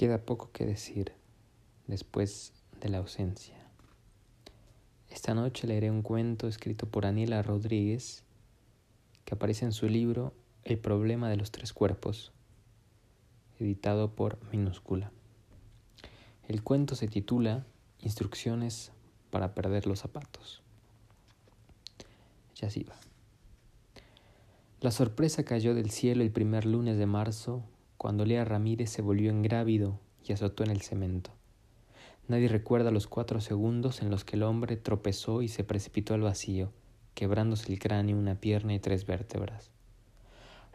Queda poco que decir después de la ausencia. Esta noche leeré un cuento escrito por Aniela Rodríguez que aparece en su libro El problema de los tres cuerpos, editado por Minúscula. El cuento se titula Instrucciones para perder los zapatos. Ya así va. La sorpresa cayó del cielo el primer lunes de marzo, cuando Lea Ramírez se volvió ingrávido y azotó en el cemento. Nadie recuerda los cuatro segundos en los que el hombre tropezó y se precipitó al vacío, quebrándose el cráneo, una pierna y tres vértebras.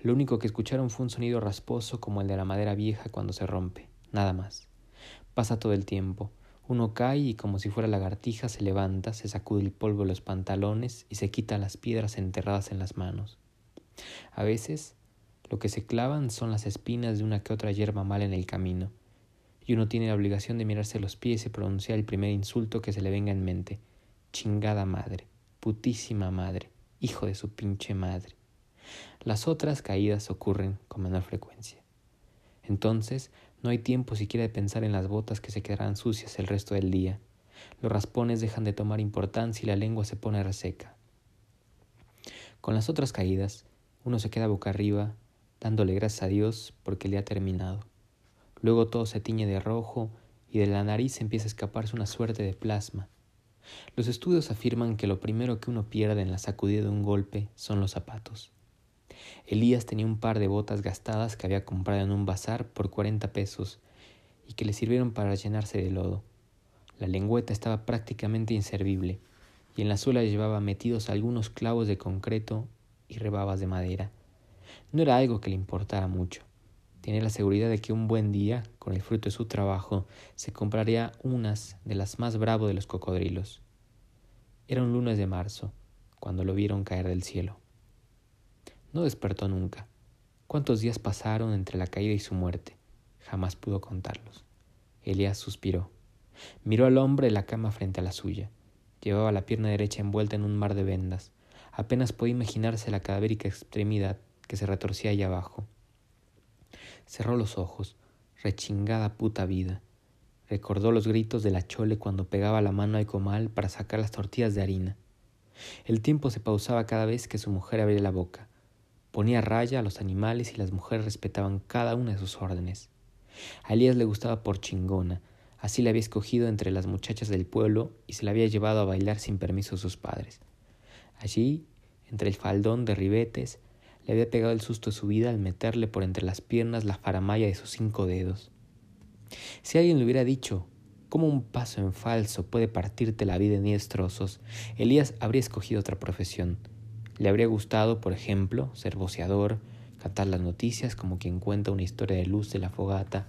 Lo único que escucharon fue un sonido rasposo como el de la madera vieja cuando se rompe, nada más. Pasa todo el tiempo. Uno cae y como si fuera lagartija se levanta, se sacude el polvo de los pantalones y se quita las piedras enterradas en las manos. A veces lo que se clavan son las espinas de una que otra hierba mala en el camino, y uno tiene la obligación de mirarse los pies y pronunciar el primer insulto que se le venga en mente. Chingada madre, putísima madre, hijo de su pinche madre. Las otras caídas ocurren con menor frecuencia. Entonces, no hay tiempo siquiera de pensar en las botas que se quedarán sucias el resto del día. Los raspones dejan de tomar importancia y la lengua se pone reseca. Con las otras caídas, uno se queda boca arriba, dándole gracias a Dios porque le ha terminado. Luego todo se tiñe de rojo y de la nariz empieza a escaparse una suerte de plasma. Los estudios afirman que lo primero que uno pierde en la sacudida de un golpe son los zapatos. Elías tenía un par de botas gastadas que había comprado en un bazar por cuarenta pesos y que le sirvieron para llenarse de lodo. La lengüeta estaba prácticamente inservible y en la suela llevaba metidos algunos clavos de concreto y rebabas de madera. No era algo que le importara mucho. Tenía la seguridad de que un buen día, con el fruto de su trabajo, se compraría unas de las más bravos de los cocodrilos. Era un lunes de marzo, cuando lo vieron caer del cielo. No despertó nunca. ¿Cuántos días pasaron entre la caída y su muerte? Jamás pudo contarlos. Elías suspiró. Miró al hombre en la cama frente a la suya. Llevaba la pierna derecha envuelta en un mar de vendas. Apenas podía imaginarse la cadavérica extremidad que se retorcía allá abajo. Cerró los ojos. Rechingada puta vida. Recordó los gritos de la chole cuando pegaba la mano al comal para sacar las tortillas de harina. El tiempo se pausaba cada vez que su mujer abría la boca. Ponía raya a los animales y las mujeres respetaban cada una de sus órdenes. A Elías le gustaba por chingona, así la había escogido entre las muchachas del pueblo y se la había llevado a bailar sin permiso de sus padres. Allí, entre el faldón de ribetes, le había pegado el susto de su vida al meterle por entre las piernas la faramaya de sus cinco dedos. Si alguien le hubiera dicho cómo un paso en falso puede partirte la vida en diez trozos, Elías habría escogido otra profesión. Le habría gustado, por ejemplo, ser boceador, cantar las noticias como quien cuenta una historia de luz de la fogata,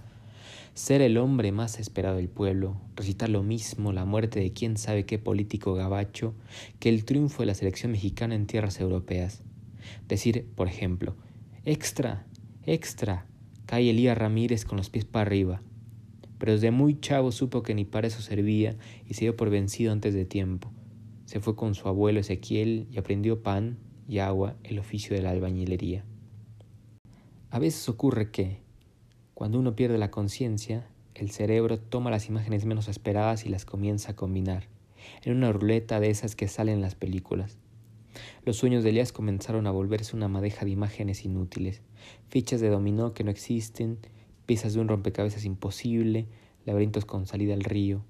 ser el hombre más esperado del pueblo, recitar lo mismo la muerte de quién sabe qué político gabacho que el triunfo de la selección mexicana en tierras europeas. Decir, por ejemplo, extra, extra, cae Elías Ramírez con los pies para arriba. Pero desde muy chavo supo que ni para eso servía y se dio por vencido antes de tiempo. Se fue con su abuelo Ezequiel y aprendió pan y agua, el oficio de la albañilería. A veces ocurre que, cuando uno pierde la conciencia, el cerebro toma las imágenes menos esperadas y las comienza a combinar, en una ruleta de esas que salen en las películas. Los sueños de Elías comenzaron a volverse una madeja de imágenes inútiles, fichas de dominó que no existen, piezas de un rompecabezas imposible, laberintos con salida al río.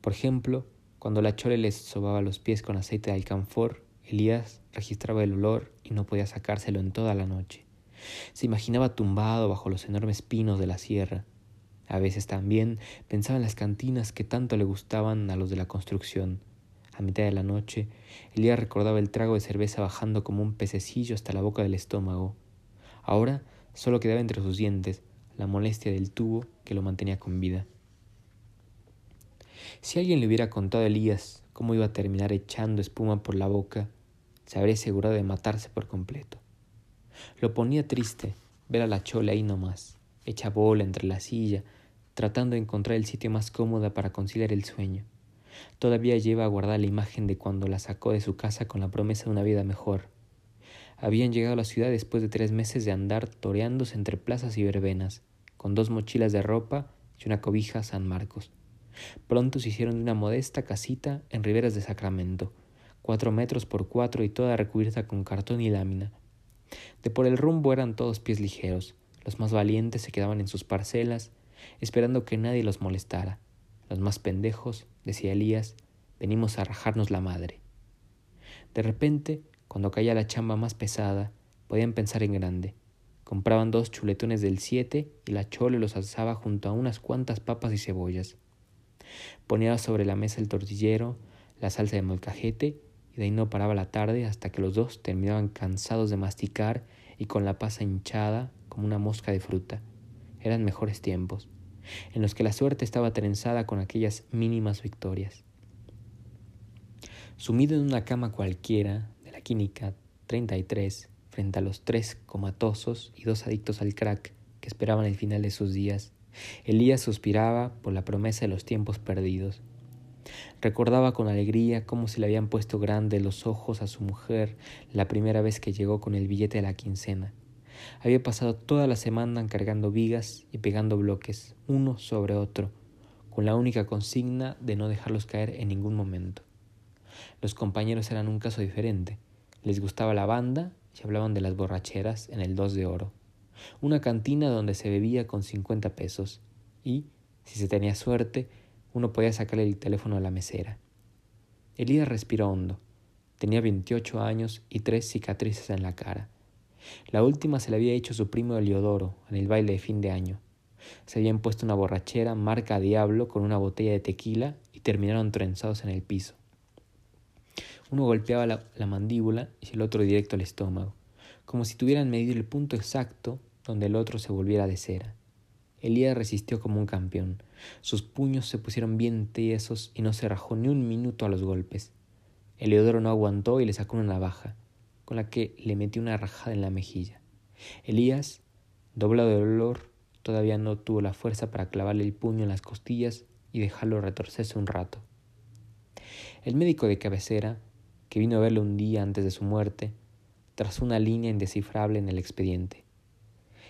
Por ejemplo, cuando la chole les sobaba los pies con aceite de alcanfor, Elías registraba el olor y no podía sacárselo en toda la noche. Se imaginaba tumbado bajo los enormes pinos de la sierra. A veces también pensaba en las cantinas que tanto le gustaban a los de la construcción. A mitad de la noche, Elías recordaba el trago de cerveza bajando como un pececillo hasta la boca del estómago. Ahora solo quedaba entre sus dientes la molestia del tubo que lo mantenía con vida. Si alguien le hubiera contado a Elías cómo iba a terminar echando espuma por la boca, se habría asegurado de matarse por completo. Lo ponía triste ver a la chola ahí nomás, hecha bola entre la silla, tratando de encontrar el sitio más cómodo para conciliar el sueño. Todavía lleva a guardar la imagen de cuando la sacó de su casa con la promesa de una vida mejor. Habían llegado a la ciudad después de tres meses de andar toreándose entre plazas y verbenas, con dos mochilas de ropa y una cobija San Marcos. Pronto se hicieron de una modesta casita en Riberas de Sacramento, cuatro metros por cuatro y toda recubierta con cartón y lámina. De por el rumbo eran todos pies ligeros, los más valientes se quedaban en sus parcelas, esperando que nadie los molestara. Los más pendejos, decía Elías, venimos a rajarnos la madre. De repente, cuando caía la chamba más pesada, podían pensar en grande. Compraban dos chuletones del siete y la chole los alzaba junto a unas cuantas papas y cebollas. Ponía sobre la mesa el tortillero, la salsa de molcajete y de ahí no paraba la tarde hasta que los dos terminaban cansados de masticar y con la pasa hinchada como una mosca de fruta. Eran mejores tiempos, en los que la suerte estaba trenzada con aquellas mínimas victorias. Sumido en una cama cualquiera de la química 33, frente a los tres comatosos y dos adictos al crack que esperaban el final de sus días, Elías suspiraba por la promesa de los tiempos perdidos. Recordaba con alegría cómo se le habían puesto grandes los ojos a su mujer la primera vez que llegó con el billete de la quincena. Había pasado toda la semana encargando vigas y pegando bloques, uno sobre otro, con la única consigna de no dejarlos caer en ningún momento. Los compañeros eran un caso diferente. Les gustaba la banda y hablaban de las borracheras en el dos de oro una cantina donde se bebía con cincuenta pesos y, si se tenía suerte, uno podía sacarle el teléfono a la mesera. Elías respiró hondo. Tenía veintiocho años y tres cicatrices en la cara. La última se la había hecho su primo Eliodoro en el baile de fin de año. Se habían puesto una borrachera marca diablo con una botella de tequila y terminaron trenzados en el piso. Uno golpeaba la, la mandíbula y el otro directo al estómago, como si tuvieran medido el punto exacto donde el otro se volviera de cera. Elías resistió como un campeón. Sus puños se pusieron bien tiesos y no se rajó ni un minuto a los golpes. Eleodoro no aguantó y le sacó una navaja, con la que le metió una rajada en la mejilla. Elías, doblado de dolor, todavía no tuvo la fuerza para clavarle el puño en las costillas y dejarlo retorcerse un rato. El médico de cabecera, que vino a verle un día antes de su muerte, trazó una línea indescifrable en el expediente.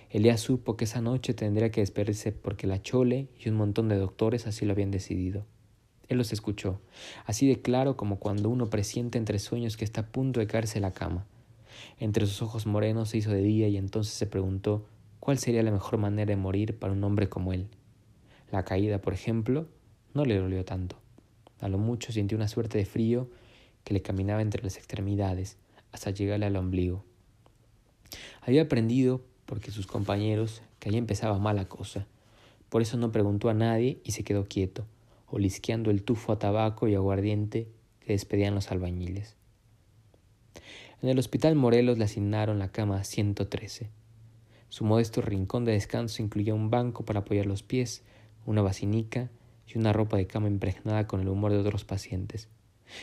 Elías supo que esa noche tendría que despedirse porque la Chole y un montón de doctores así lo habían decidido. Él los escuchó, así de claro como cuando uno presiente entre sueños que está a punto de caerse la cama. Entre sus ojos morenos se hizo de día y entonces se preguntó cuál sería la mejor manera de morir para un hombre como él. La caída, por ejemplo, no le dolió tanto. A lo mucho sintió una suerte de frío que le caminaba entre las extremidades hasta llegarle al ombligo. Había aprendido porque sus compañeros, que ahí empezaba mala cosa. Por eso no preguntó a nadie y se quedó quieto, olisqueando el tufo a tabaco y aguardiente que despedían los albañiles. En el hospital Morelos le asignaron la cama 113. Su modesto rincón de descanso incluía un banco para apoyar los pies, una basinica y una ropa de cama impregnada con el humor de otros pacientes.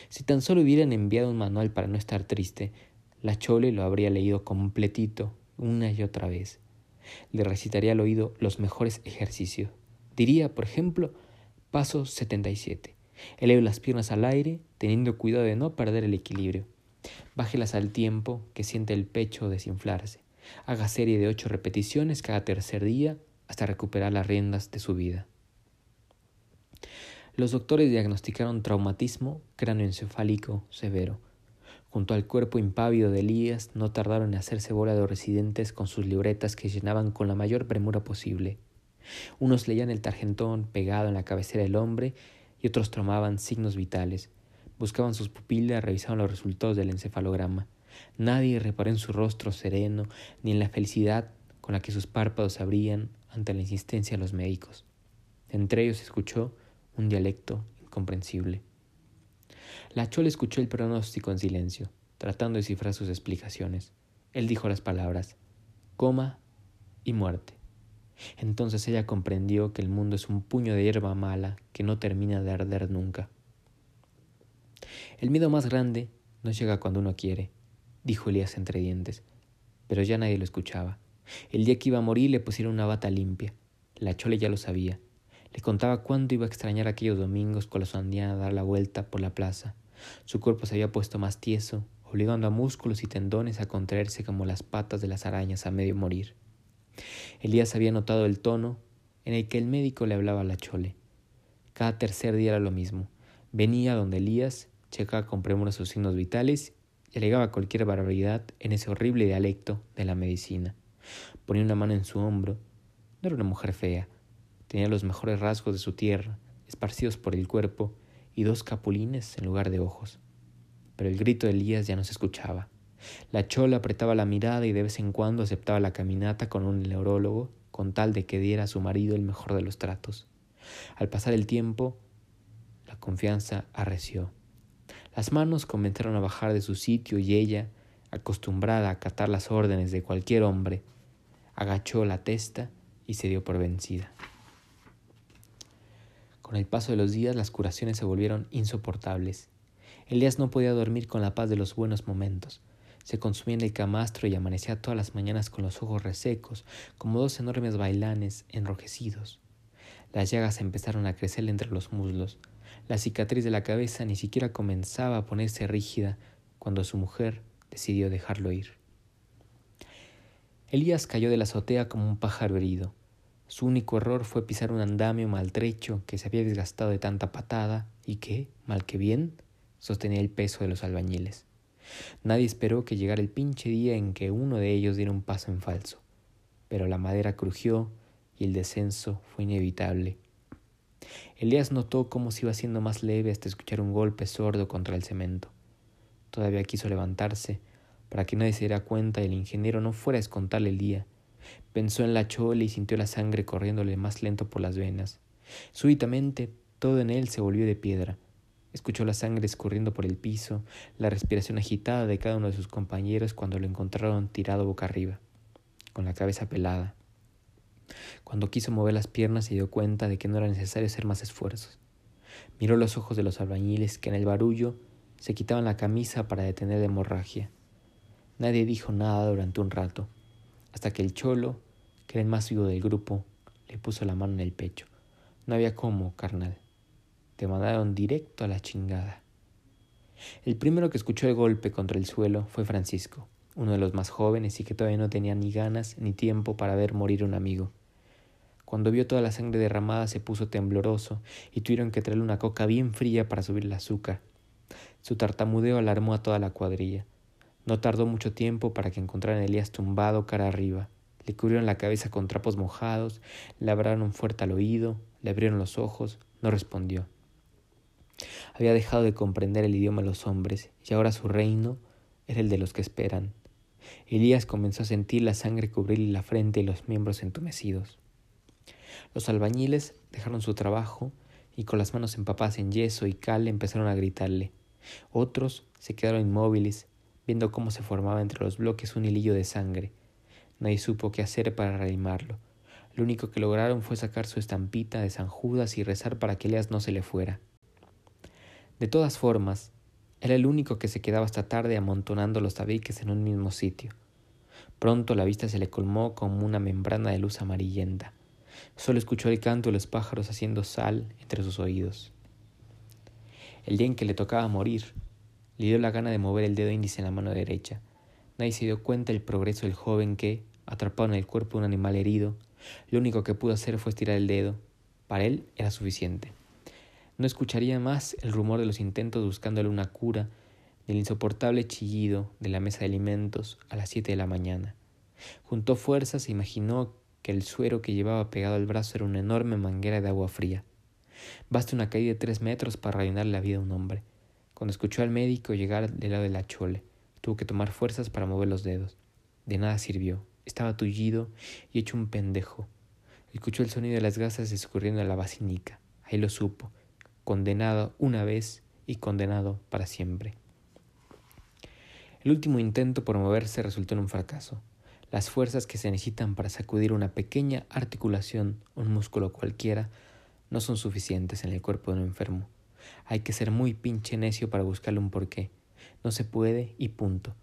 Si tan solo hubieran enviado un manual para no estar triste, la Chole lo habría leído completito una y otra vez. Le recitaría al oído los mejores ejercicios. Diría, por ejemplo, paso 77. Eleve las piernas al aire, teniendo cuidado de no perder el equilibrio. Bájelas al tiempo que siente el pecho desinflarse. Haga serie de ocho repeticiones cada tercer día hasta recuperar las riendas de su vida. Los doctores diagnosticaron traumatismo cráneoencefálico severo Junto al cuerpo impávido de Elías no tardaron en hacerse bola de residentes con sus libretas que llenaban con la mayor premura posible. Unos leían el tarjentón pegado en la cabecera del hombre y otros tomaban signos vitales. Buscaban sus pupilas, revisaban los resultados del encefalograma. Nadie reparó en su rostro sereno ni en la felicidad con la que sus párpados abrían ante la insistencia de los médicos. Entre ellos se escuchó un dialecto incomprensible. La Chole escuchó el pronóstico en silencio, tratando de cifrar sus explicaciones. Él dijo las palabras coma y muerte. Entonces ella comprendió que el mundo es un puño de hierba mala que no termina de arder nunca. El miedo más grande no llega cuando uno quiere, dijo Elías entre dientes, pero ya nadie lo escuchaba. El día que iba a morir le pusieron una bata limpia. La chole ya lo sabía. Le contaba cuánto iba a extrañar aquellos domingos con la sandía a dar la vuelta por la plaza. Su cuerpo se había puesto más tieso, obligando a músculos y tendones a contraerse como las patas de las arañas a medio morir. Elías había notado el tono en el que el médico le hablaba a la chole. Cada tercer día era lo mismo. Venía donde Elías, checaba con premura sus signos vitales y alegaba cualquier barbaridad en ese horrible dialecto de la medicina. Ponía una mano en su hombro. No era una mujer fea. Tenía los mejores rasgos de su tierra, esparcidos por el cuerpo, y dos capulines en lugar de ojos. Pero el grito de Elías ya no se escuchaba. La chola apretaba la mirada y de vez en cuando aceptaba la caminata con un neurólogo con tal de que diera a su marido el mejor de los tratos. Al pasar el tiempo, la confianza arreció. Las manos comenzaron a bajar de su sitio y ella, acostumbrada a acatar las órdenes de cualquier hombre, agachó la testa y se dio por vencida. Con el paso de los días las curaciones se volvieron insoportables. Elías no podía dormir con la paz de los buenos momentos. Se consumía en el camastro y amanecía todas las mañanas con los ojos resecos, como dos enormes bailanes enrojecidos. Las llagas empezaron a crecer entre los muslos. La cicatriz de la cabeza ni siquiera comenzaba a ponerse rígida cuando su mujer decidió dejarlo ir. Elías cayó de la azotea como un pájaro herido. Su único error fue pisar un andamio maltrecho que se había desgastado de tanta patada y que, mal que bien, sostenía el peso de los albañiles. Nadie esperó que llegara el pinche día en que uno de ellos diera un paso en falso, pero la madera crujió y el descenso fue inevitable. Elías notó cómo se iba haciendo más leve hasta escuchar un golpe sordo contra el cemento. Todavía quiso levantarse para que nadie se diera cuenta y el ingeniero no fuera a escontarle el día. Pensó en la chola y sintió la sangre corriéndole más lento por las venas. Súbitamente todo en él se volvió de piedra. Escuchó la sangre escurriendo por el piso, la respiración agitada de cada uno de sus compañeros cuando lo encontraron tirado boca arriba, con la cabeza pelada. Cuando quiso mover las piernas se dio cuenta de que no era necesario hacer más esfuerzos. Miró los ojos de los albañiles que en el barullo se quitaban la camisa para detener la hemorragia. Nadie dijo nada durante un rato, hasta que el cholo, que era el más vivo del grupo, le puso la mano en el pecho. No había cómo, carnal. Te mandaron directo a la chingada. El primero que escuchó el golpe contra el suelo fue Francisco, uno de los más jóvenes y que todavía no tenía ni ganas ni tiempo para ver morir un amigo. Cuando vio toda la sangre derramada se puso tembloroso y tuvieron que traerle una coca bien fría para subir el azúcar. Su tartamudeo alarmó a toda la cuadrilla. No tardó mucho tiempo para que encontraran a Elías tumbado cara arriba. Le cubrieron la cabeza con trapos mojados, le abraron fuerte al oído, le abrieron los ojos, no respondió. Había dejado de comprender el idioma de los hombres y ahora su reino era el de los que esperan. Elías comenzó a sentir la sangre cubrirle la frente y los miembros entumecidos. Los albañiles dejaron su trabajo y con las manos empapadas en yeso y cal empezaron a gritarle. Otros se quedaron inmóviles, viendo cómo se formaba entre los bloques un hilillo de sangre. Nadie supo qué hacer para reanimarlo. Lo único que lograron fue sacar su estampita de San Judas y rezar para que Elías no se le fuera. De todas formas, era el único que se quedaba hasta tarde amontonando los tabiques en un mismo sitio. Pronto la vista se le colmó como una membrana de luz amarillenta. Solo escuchó el canto de los pájaros haciendo sal entre sus oídos. El día en que le tocaba morir, le dio la gana de mover el dedo índice en la mano derecha. Nadie se dio cuenta del progreso del joven que, atrapado en el cuerpo de un animal herido, lo único que pudo hacer fue estirar el dedo. Para él era suficiente. No escucharía más el rumor de los intentos buscándole una cura, del insoportable chillido de la mesa de alimentos a las siete de la mañana. Juntó fuerzas e imaginó que el suero que llevaba pegado al brazo era una enorme manguera de agua fría. Basta una caída de tres metros para rellenar la vida a un hombre. Cuando escuchó al médico llegar del lado de la chole, tuvo que tomar fuerzas para mover los dedos. De nada sirvió. Estaba tullido y hecho un pendejo. Escuchó el sonido de las gasas escurriendo a la basinica. Ahí lo supo condenado una vez y condenado para siempre. El último intento por moverse resultó en un fracaso. Las fuerzas que se necesitan para sacudir una pequeña articulación un músculo cualquiera no son suficientes en el cuerpo de un enfermo. Hay que ser muy pinche necio para buscarle un porqué. No se puede y punto.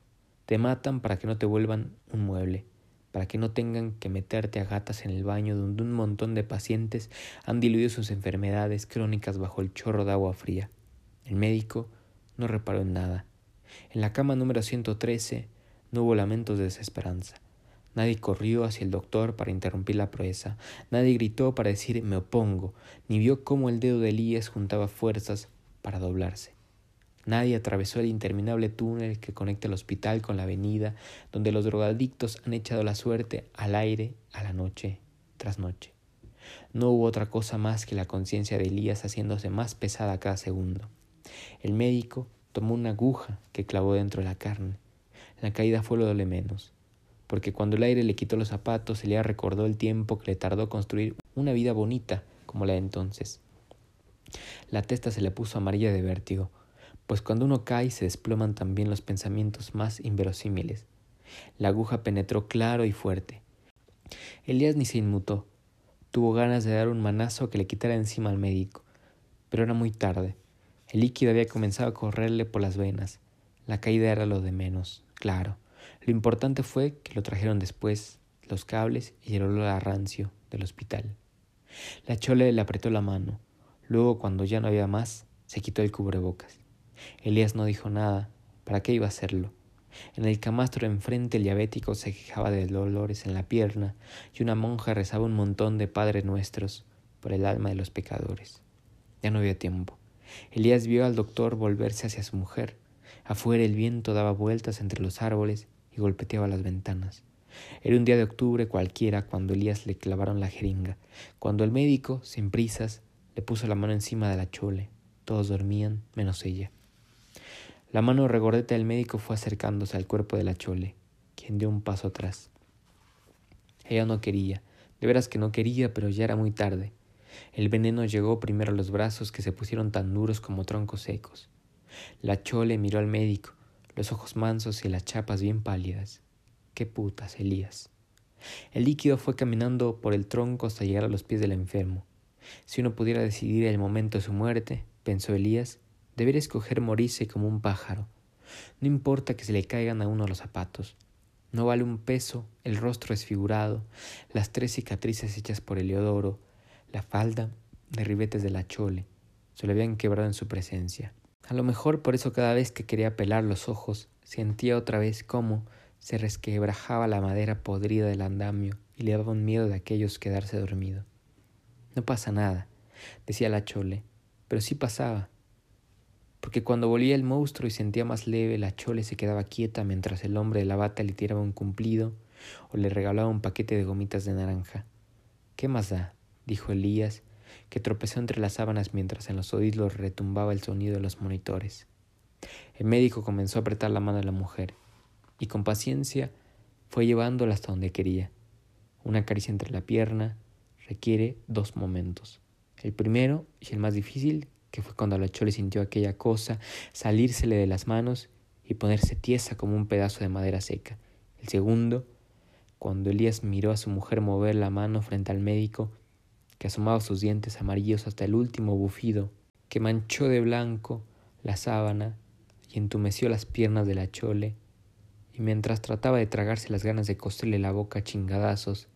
Te matan para que no te vuelvan un mueble para que no tengan que meterte a gatas en el baño donde un montón de pacientes han diluido sus enfermedades crónicas bajo el chorro de agua fría. El médico no reparó en nada. En la cama número 113 no hubo lamentos de desesperanza. Nadie corrió hacia el doctor para interrumpir la proeza, nadie gritó para decir me opongo, ni vio cómo el dedo de Elías juntaba fuerzas para doblarse. Nadie atravesó el interminable túnel que conecta el hospital con la avenida, donde los drogadictos han echado la suerte al aire a la noche tras noche. No hubo otra cosa más que la conciencia de Elías haciéndose más pesada cada segundo. El médico tomó una aguja que clavó dentro de la carne. La caída fue lo de menos, porque cuando el aire le quitó los zapatos, Elías recordó el tiempo que le tardó construir una vida bonita como la de entonces. La testa se le puso amarilla de vértigo, pues cuando uno cae se desploman también los pensamientos más inverosímiles. La aguja penetró claro y fuerte. Elías ni se inmutó. Tuvo ganas de dar un manazo que le quitara encima al médico, pero era muy tarde. El líquido había comenzado a correrle por las venas. La caída era lo de menos, claro. Lo importante fue que lo trajeron después, los cables y el olor a rancio del hospital. La chole le apretó la mano. Luego, cuando ya no había más, se quitó el cubrebocas. Elías no dijo nada. ¿Para qué iba a hacerlo? En el camastro enfrente el diabético se quejaba de dolores en la pierna y una monja rezaba un montón de Padre Nuestros por el alma de los pecadores. Ya no había tiempo. Elías vio al doctor volverse hacia su mujer. Afuera el viento daba vueltas entre los árboles y golpeteaba las ventanas. Era un día de octubre cualquiera cuando Elías le clavaron la jeringa, cuando el médico, sin prisas, le puso la mano encima de la chole. Todos dormían, menos ella. La mano regordeta del médico fue acercándose al cuerpo de la chole, quien dio un paso atrás. Ella no quería, de veras que no quería, pero ya era muy tarde. El veneno llegó primero a los brazos que se pusieron tan duros como troncos secos. La chole miró al médico, los ojos mansos y las chapas bien pálidas. Qué putas, Elías. El líquido fue caminando por el tronco hasta llegar a los pies del enfermo. Si uno pudiera decidir el momento de su muerte, pensó Elías, Debería escoger morirse como un pájaro. No importa que se le caigan a uno los zapatos. No vale un peso el rostro desfigurado, las tres cicatrices hechas por Eleodoro, la falda de ribetes de la chole. Se le habían quebrado en su presencia. A lo mejor por eso cada vez que quería pelar los ojos, sentía otra vez cómo se resquebrajaba la madera podrida del andamio y le daba un miedo de aquellos quedarse dormido. No pasa nada, decía la chole, pero sí pasaba porque cuando volvía el monstruo y sentía más leve, la chole se quedaba quieta mientras el hombre de la bata le tiraba un cumplido o le regalaba un paquete de gomitas de naranja. ¿Qué más da? dijo Elías, que tropezó entre las sábanas mientras en los oídos retumbaba el sonido de los monitores. El médico comenzó a apretar la mano de la mujer, y con paciencia fue llevándola hasta donde quería. Una caricia entre la pierna requiere dos momentos. El primero, y el más difícil, que fue cuando la Chole sintió aquella cosa salírsele de las manos y ponerse tiesa como un pedazo de madera seca. El segundo, cuando Elías miró a su mujer mover la mano frente al médico, que asomaba sus dientes amarillos hasta el último bufido, que manchó de blanco la sábana y entumeció las piernas de la chole, y mientras trataba de tragarse las ganas de coserle la boca a chingadazos,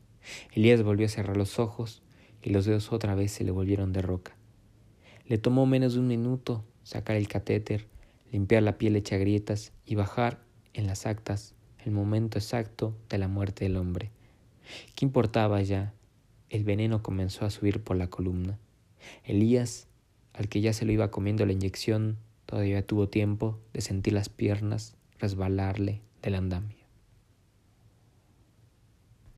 Elías volvió a cerrar los ojos y los dedos otra vez se le volvieron de roca. Le tomó menos de un minuto sacar el catéter, limpiar la piel hecha grietas y bajar en las actas el momento exacto de la muerte del hombre. ¿Qué importaba ya? El veneno comenzó a subir por la columna. Elías, al que ya se lo iba comiendo la inyección, todavía tuvo tiempo de sentir las piernas resbalarle del andamio.